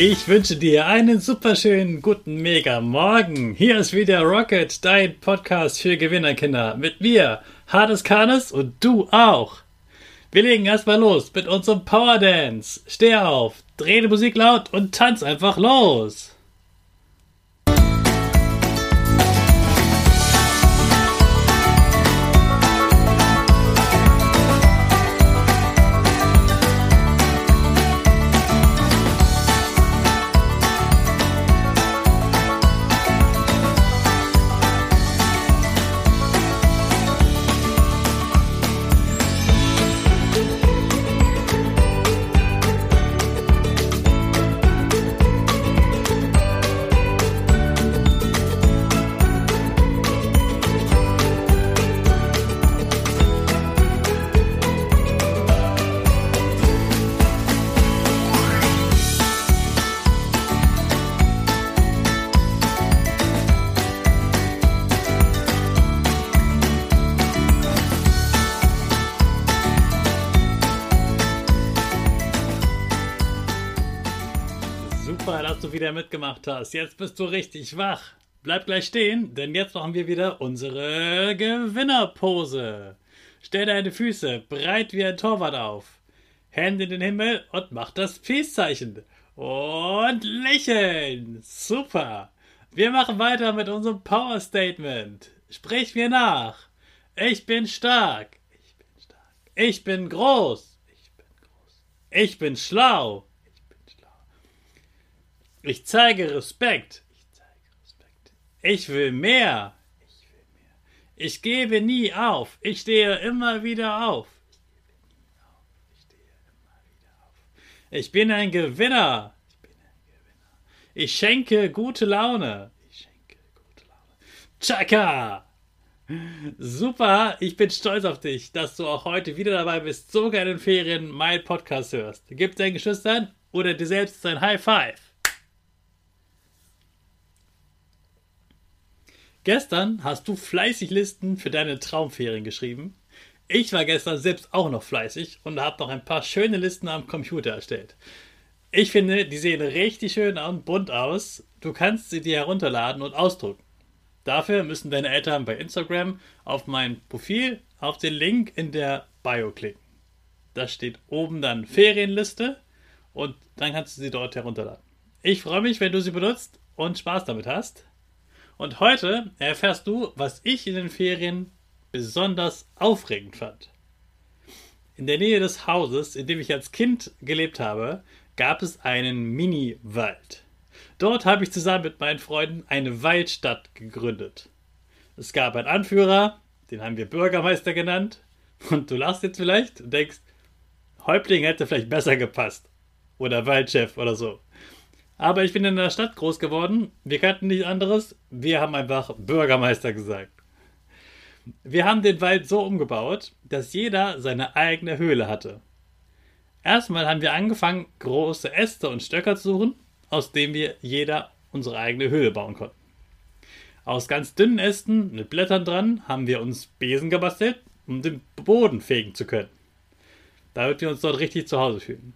Ich wünsche dir einen superschönen guten Mega Morgen. Hier ist wieder Rocket, dein Podcast für Gewinnerkinder. Mit mir, Hades Kanes und du auch. Wir legen erstmal los mit unserem Power Dance. Steh auf, dreh die Musik laut und tanz einfach los. Super, dass du wieder mitgemacht hast. Jetzt bist du richtig wach. Bleib gleich stehen, denn jetzt machen wir wieder unsere Gewinnerpose. Stell deine Füße breit wie ein Torwart auf. Hände in den Himmel und mach das Peace-Zeichen. Und lächeln. Super. Wir machen weiter mit unserem Power Statement. Sprich mir nach. Ich bin stark. Ich bin stark. Ich bin groß. Ich bin groß. Ich bin schlau. Ich zeige Respekt. Ich zeige Respekt. Ich will mehr. Ich will mehr. Ich gebe nie auf. Ich stehe immer wieder auf. Ich gebe nie auf. Ich stehe immer wieder auf. Ich bin ein Gewinner. Ich bin ein Gewinner. Ich schenke gute Laune. Ich schenke gute Laune. Chaka! Super, ich bin stolz auf dich, dass du auch heute wieder dabei bist, sogar in den Ferien mein Podcast hörst. Gib deinen Geschwistern oder dir selbst ein High Five. Gestern hast du fleißig Listen für deine Traumferien geschrieben. Ich war gestern selbst auch noch fleißig und habe noch ein paar schöne Listen am Computer erstellt. Ich finde, die sehen richtig schön und bunt aus. Du kannst sie dir herunterladen und ausdrucken. Dafür müssen deine Eltern bei Instagram auf mein Profil auf den Link in der Bio klicken. Da steht oben dann Ferienliste und dann kannst du sie dort herunterladen. Ich freue mich, wenn du sie benutzt und Spaß damit hast. Und heute erfährst du, was ich in den Ferien besonders aufregend fand. In der Nähe des Hauses, in dem ich als Kind gelebt habe, gab es einen Mini-Wald. Dort habe ich zusammen mit meinen Freunden eine Waldstadt gegründet. Es gab einen Anführer, den haben wir Bürgermeister genannt. Und du lachst jetzt vielleicht und denkst, Häuptling hätte vielleicht besser gepasst. Oder Waldchef oder so. Aber ich bin in der Stadt groß geworden. Wir kannten nichts anderes. Wir haben einfach Bürgermeister gesagt. Wir haben den Wald so umgebaut, dass jeder seine eigene Höhle hatte. Erstmal haben wir angefangen, große Äste und Stöcker zu suchen, aus denen wir jeder unsere eigene Höhle bauen konnten. Aus ganz dünnen Ästen mit Blättern dran haben wir uns Besen gebastelt, um den Boden fegen zu können. Damit wir uns dort richtig zu Hause fühlen.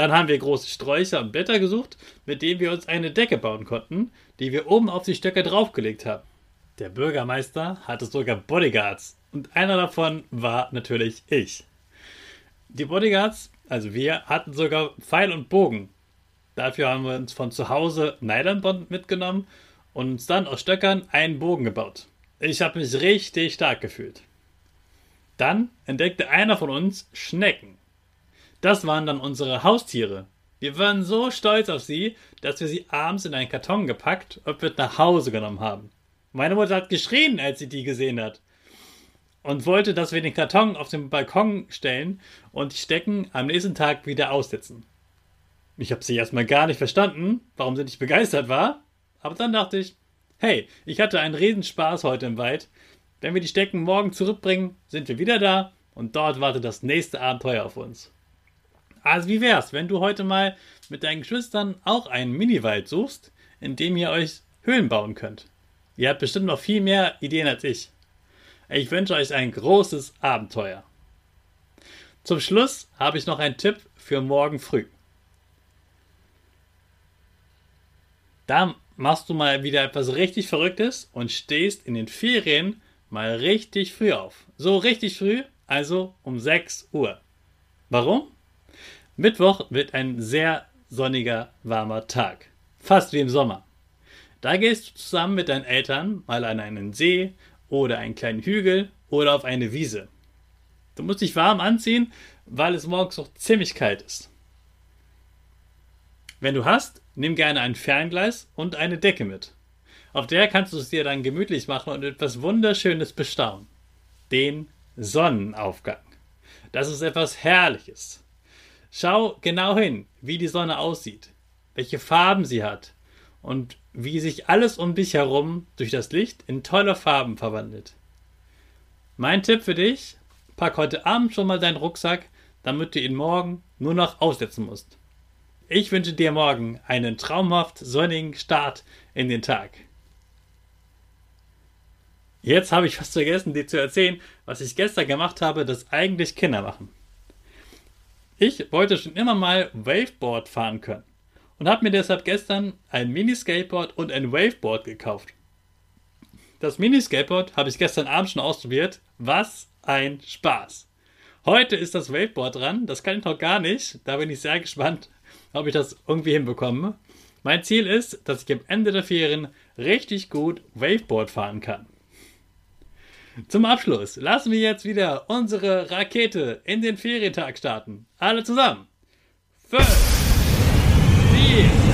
Dann haben wir große Sträucher und Blätter gesucht, mit denen wir uns eine Decke bauen konnten, die wir oben auf die Stöcke draufgelegt haben. Der Bürgermeister hatte sogar Bodyguards und einer davon war natürlich ich. Die Bodyguards, also wir, hatten sogar Pfeil und Bogen. Dafür haben wir uns von zu Hause Nylonbond mitgenommen und uns dann aus Stöckern einen Bogen gebaut. Ich habe mich richtig stark gefühlt. Dann entdeckte einer von uns Schnecken. Das waren dann unsere Haustiere. Wir waren so stolz auf sie, dass wir sie abends in einen Karton gepackt und mit nach Hause genommen haben. Meine Mutter hat geschrien, als sie die gesehen hat. Und wollte, dass wir den Karton auf den Balkon stellen und die Stecken am nächsten Tag wieder aussetzen. Ich habe sie erstmal gar nicht verstanden, warum sie nicht begeistert war. Aber dann dachte ich, hey, ich hatte einen Riesenspaß heute im Wald. Wenn wir die Stecken morgen zurückbringen, sind wir wieder da und dort wartet das nächste Abenteuer auf uns. Also wie wär's, wenn du heute mal mit deinen Geschwistern auch einen Miniwald suchst, in dem ihr euch Höhlen bauen könnt? Ihr habt bestimmt noch viel mehr Ideen als ich. Ich wünsche euch ein großes Abenteuer. Zum Schluss habe ich noch einen Tipp für morgen früh. Da machst du mal wieder etwas richtig Verrücktes und stehst in den Ferien mal richtig früh auf. So richtig früh, also um 6 Uhr. Warum? Mittwoch wird ein sehr sonniger, warmer Tag. Fast wie im Sommer. Da gehst du zusammen mit deinen Eltern mal an einen See oder einen kleinen Hügel oder auf eine Wiese. Du musst dich warm anziehen, weil es morgens noch ziemlich kalt ist. Wenn du hast, nimm gerne ein Ferngleis und eine Decke mit. Auf der kannst du es dir dann gemütlich machen und etwas Wunderschönes bestaunen. Den Sonnenaufgang. Das ist etwas Herrliches. Schau genau hin, wie die Sonne aussieht, welche Farben sie hat und wie sich alles um dich herum durch das Licht in tolle Farben verwandelt. Mein Tipp für dich, pack heute Abend schon mal deinen Rucksack, damit du ihn morgen nur noch aussetzen musst. Ich wünsche dir morgen einen traumhaft sonnigen Start in den Tag. Jetzt habe ich fast vergessen, dir zu erzählen, was ich gestern gemacht habe, das eigentlich Kinder machen. Ich wollte schon immer mal Waveboard fahren können und habe mir deshalb gestern ein Mini-Skateboard und ein Waveboard gekauft. Das Mini-Skateboard habe ich gestern Abend schon ausprobiert. Was ein Spaß! Heute ist das Waveboard dran, das kann ich noch gar nicht. Da bin ich sehr gespannt, ob ich das irgendwie hinbekomme. Mein Ziel ist, dass ich am Ende der Ferien richtig gut Waveboard fahren kann. Zum Abschluss lassen wir jetzt wieder unsere Rakete in den Ferientag starten. Alle zusammen. Fünf, vier,